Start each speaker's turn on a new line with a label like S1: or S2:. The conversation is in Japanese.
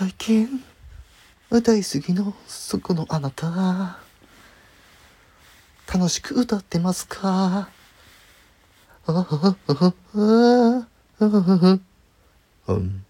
S1: 最近歌いすぎのそこのあなた。楽しく歌ってますか？あああああうん